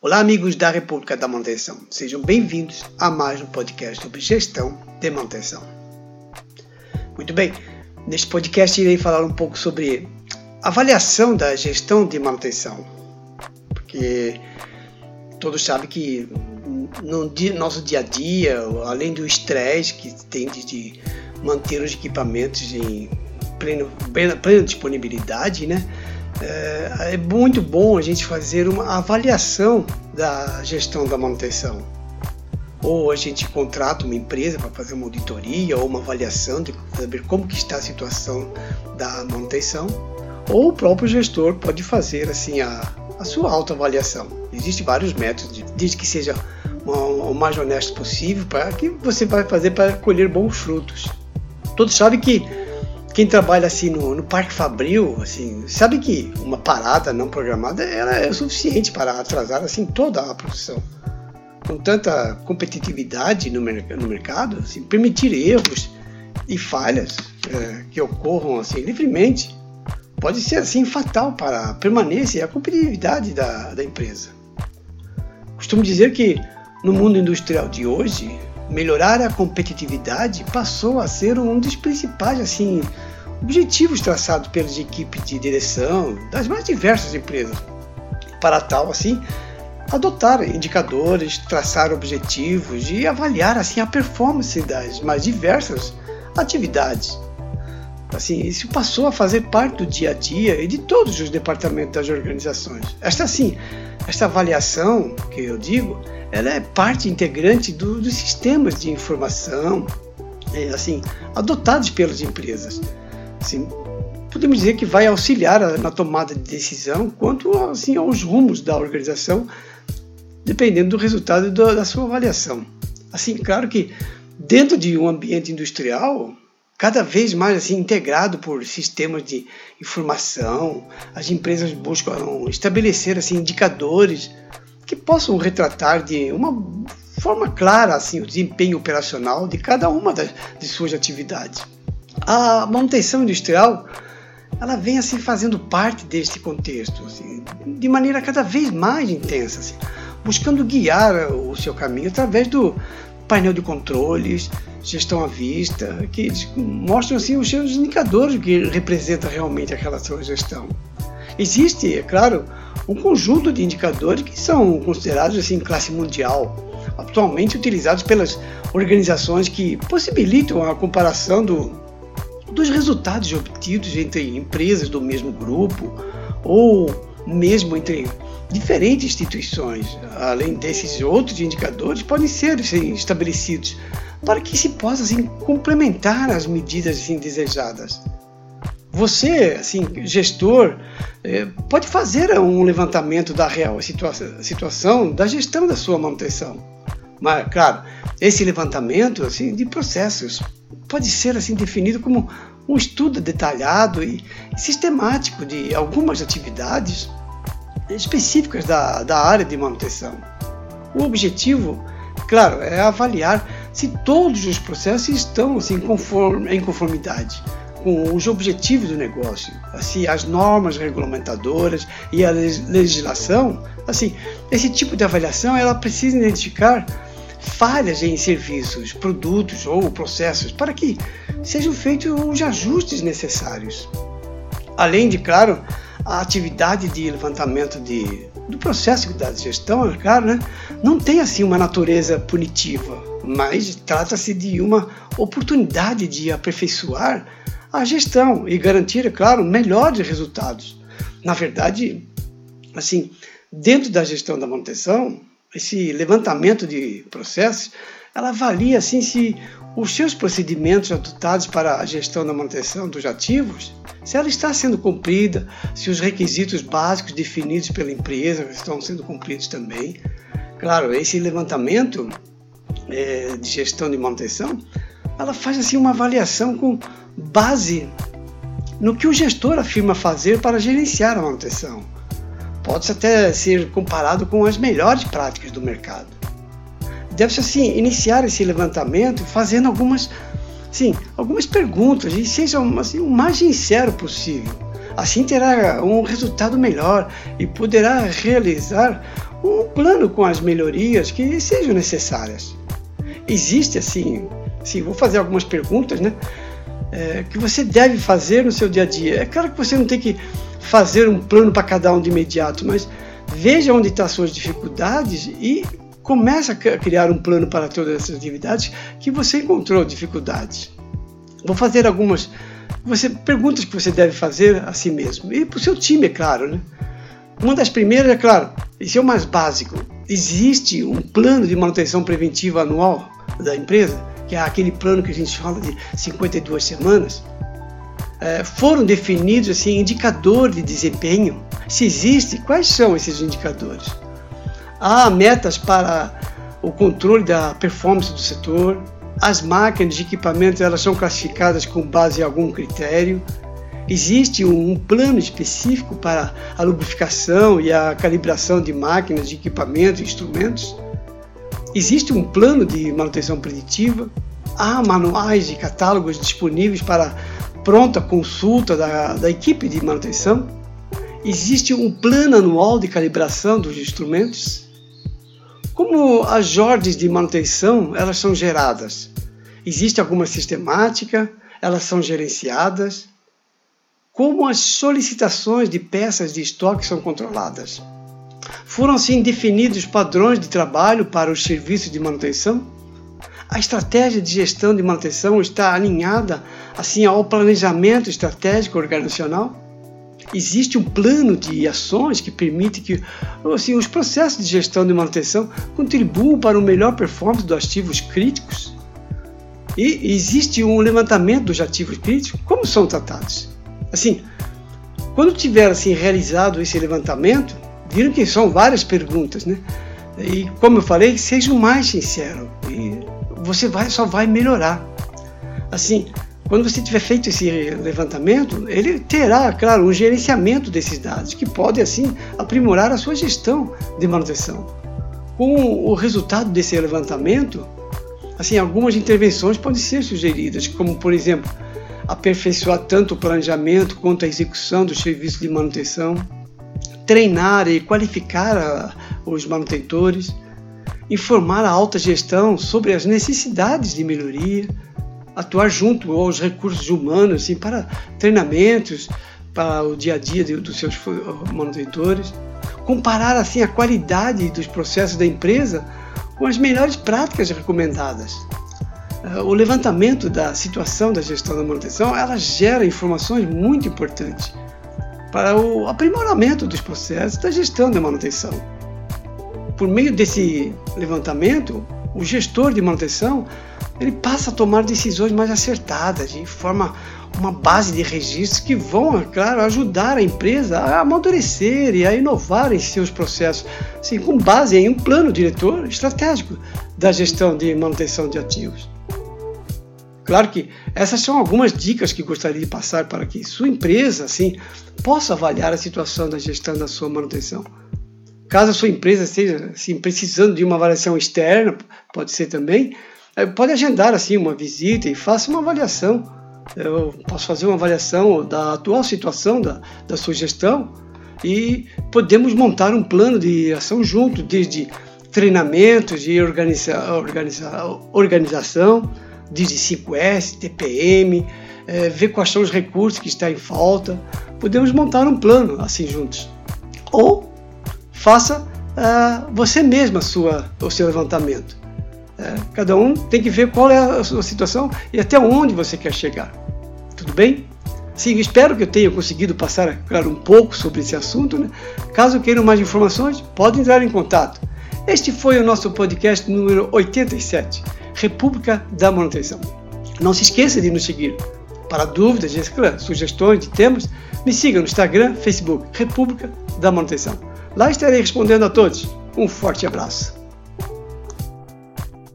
Olá, amigos da República da Manutenção. Sejam bem-vindos a mais um podcast sobre gestão de manutenção. Muito bem, neste podcast irei falar um pouco sobre avaliação da gestão de manutenção, porque todos sabem que no nosso dia a dia, além do estresse que tem de manter os equipamentos em pleno, plena, plena disponibilidade, né? É, é muito bom a gente fazer uma avaliação da gestão da manutenção. Ou a gente contrata uma empresa para fazer uma auditoria ou uma avaliação de saber como que está a situação da manutenção, ou o próprio gestor pode fazer assim a, a sua autoavaliação. Existem vários métodos, desde que seja o mais honesto possível, para que você vai fazer para colher bons frutos. Todos sabem que quem trabalha assim no, no Parque Fabril, assim, sabe que uma parada não programada ela é o suficiente para atrasar assim toda a produção. Com tanta competitividade no, no mercado, assim, permitir erros e falhas é, que ocorram assim livremente pode ser assim fatal para a permanência e a competitividade da, da empresa. Costumo dizer que no mundo industrial de hoje, melhorar a competitividade passou a ser um dos principais assim objetivos traçados pelas equipes de direção das mais diversas empresas. Para tal, assim, adotar indicadores, traçar objetivos e avaliar assim a performance das mais diversas atividades. Assim, isso passou a fazer parte do dia a dia e de todos os departamentos das organizações. Esta sim, esta avaliação que eu digo, ela é parte integrante do, dos sistemas de informação, é, assim, adotados pelas empresas. Assim, podemos dizer que vai auxiliar na tomada de decisão quanto assim, aos rumos da organização, dependendo do resultado da, da sua avaliação. Assim, claro que dentro de um ambiente industrial, cada vez mais assim integrado por sistemas de informação, as empresas buscam estabelecer assim indicadores que possam retratar de uma forma clara assim o desempenho operacional de cada uma das, de suas atividades. A manutenção industrial ela vem assim fazendo parte deste contexto, assim, de maneira cada vez mais intensa, assim, buscando guiar o seu caminho através do painel de controles, gestão à vista, que mostram assim os seus indicadores que representa realmente aquela sua gestão. Existe, é claro, um conjunto de indicadores que são considerados assim classe mundial, atualmente utilizados pelas organizações que possibilitam a comparação do dos resultados obtidos entre empresas do mesmo grupo ou mesmo entre diferentes instituições. Além desses outros indicadores, podem ser assim, estabelecidos para que se possa assim, complementar as medidas assim, desejadas. Você, assim, gestor, é, pode fazer um levantamento da real situa situação da gestão da sua manutenção. Mas, claro, esse levantamento assim, de processos pode ser assim definido como um estudo detalhado e sistemático de algumas atividades específicas da, da área de manutenção. O objetivo, claro, é avaliar se todos os processos estão assim, em conformidade com os objetivos do negócio, assim, as normas regulamentadoras e a legislação, assim, esse tipo de avaliação ela precisa identificar falhas em serviços, produtos ou processos para que sejam feitos os ajustes necessários. Além de, claro, a atividade de levantamento de, do processo da gestão, é claro, né, não tem assim uma natureza punitiva, mas trata-se de uma oportunidade de aperfeiçoar a gestão e garantir, é claro, melhores resultados. Na verdade, assim, dentro da gestão da manutenção, esse levantamento de processos, ela avalia assim se os seus procedimentos adotados para a gestão da manutenção dos ativos, se ela está sendo cumprida, se os requisitos básicos definidos pela empresa estão sendo cumpridos também. Claro, esse levantamento é, de gestão de manutenção, ela faz assim uma avaliação com base no que o gestor afirma fazer para gerenciar a manutenção pode até ser comparado com as melhores práticas do mercado. Deve-se assim iniciar esse levantamento fazendo algumas, sim, algumas perguntas e seja assim, o mais sincero possível. Assim terá um resultado melhor e poderá realizar um plano com as melhorias que sejam necessárias. Existe assim, sim, vou fazer algumas perguntas, né? É, que você deve fazer no seu dia a dia. É claro que você não tem que fazer um plano para cada um de imediato, mas veja onde estão as suas dificuldades e comece a criar um plano para todas essas atividades que você encontrou dificuldades. Vou fazer algumas você, perguntas que você deve fazer a si mesmo e para o seu time, é claro. Né? Uma das primeiras, é claro, esse é o mais básico. Existe um plano de manutenção preventiva anual da empresa, que é aquele plano que a gente fala de 52 semanas. É, foram definidos assim indicadores de desempenho. Se existe, quais são esses indicadores? Há metas para o controle da performance do setor, as máquinas de equipamentos elas são classificadas com base em algum critério. Existe um plano específico para a lubrificação e a calibração de máquinas, de equipamentos, instrumentos. Existe um plano de manutenção preditiva. Há manuais e catálogos disponíveis para pronta consulta da, da equipe de manutenção. Existe um plano anual de calibração dos instrumentos. Como as ordens de manutenção elas são geradas? Existe alguma sistemática? Elas são gerenciadas? Como as solicitações de peças de estoque são controladas? Foram assim definidos padrões de trabalho para os serviços de manutenção? A estratégia de gestão de manutenção está alinhada assim ao planejamento estratégico organizacional? existe um plano de ações que permite que assim, os processos de gestão de manutenção contribuam para o melhor performance dos ativos críticos? E existe um levantamento dos ativos críticos, como são tratados? Assim, quando tiver assim realizado esse levantamento, viram que são várias perguntas, né? E como eu falei, seja o mais sincero e você vai só vai melhorar. Assim, quando você tiver feito esse levantamento, ele terá, claro, um gerenciamento desses dados, que pode, assim, aprimorar a sua gestão de manutenção. Com o resultado desse levantamento, assim, algumas intervenções podem ser sugeridas, como, por exemplo, aperfeiçoar tanto o planejamento quanto a execução dos serviços de manutenção, treinar e qualificar os manutentores, informar a alta gestão sobre as necessidades de melhoria, atuar junto aos recursos humanos assim, para treinamentos, para o dia a dia dos seus manutentores, comparar assim a qualidade dos processos da empresa com as melhores práticas recomendadas. Eh, o levantamento da situação da gestão da manutenção ela gera informações muito importantes para o aprimoramento dos processos da gestão da manutenção. Por meio desse levantamento, o gestor de manutenção ele passa a tomar decisões mais acertadas e forma uma base de registros que vão, é claro, ajudar a empresa a amadurecer e a inovar em seus processos, assim, com base em um plano diretor estratégico da gestão de manutenção de ativos. Claro que essas são algumas dicas que gostaria de passar para que sua empresa assim possa avaliar a situação da gestão da sua manutenção. Caso a sua empresa esteja assim, precisando de uma avaliação externa, pode ser também, é, pode agendar assim uma visita e faça uma avaliação. Eu posso fazer uma avaliação da atual situação da, da sua gestão e podemos montar um plano de ação junto, desde treinamentos de organiza, organiza, organização, desde 5S, TPM, é, ver quais são os recursos que estão em falta. Podemos montar um plano assim juntos. Ou faça uh, você mesma sua, o seu levantamento. É, cada um tem que ver qual é a sua situação e até onde você quer chegar. Tudo bem? Sim, espero que eu tenha conseguido passar, claro, um pouco sobre esse assunto. Né? Caso queiram mais informações, pode entrar em contato. Este foi o nosso podcast número 87, República da Manutenção. Não se esqueça de nos seguir. Para dúvidas, sugestões de temas, me siga no Instagram, Facebook, República da Manutenção. Lá estarei respondendo a todos. Um forte abraço.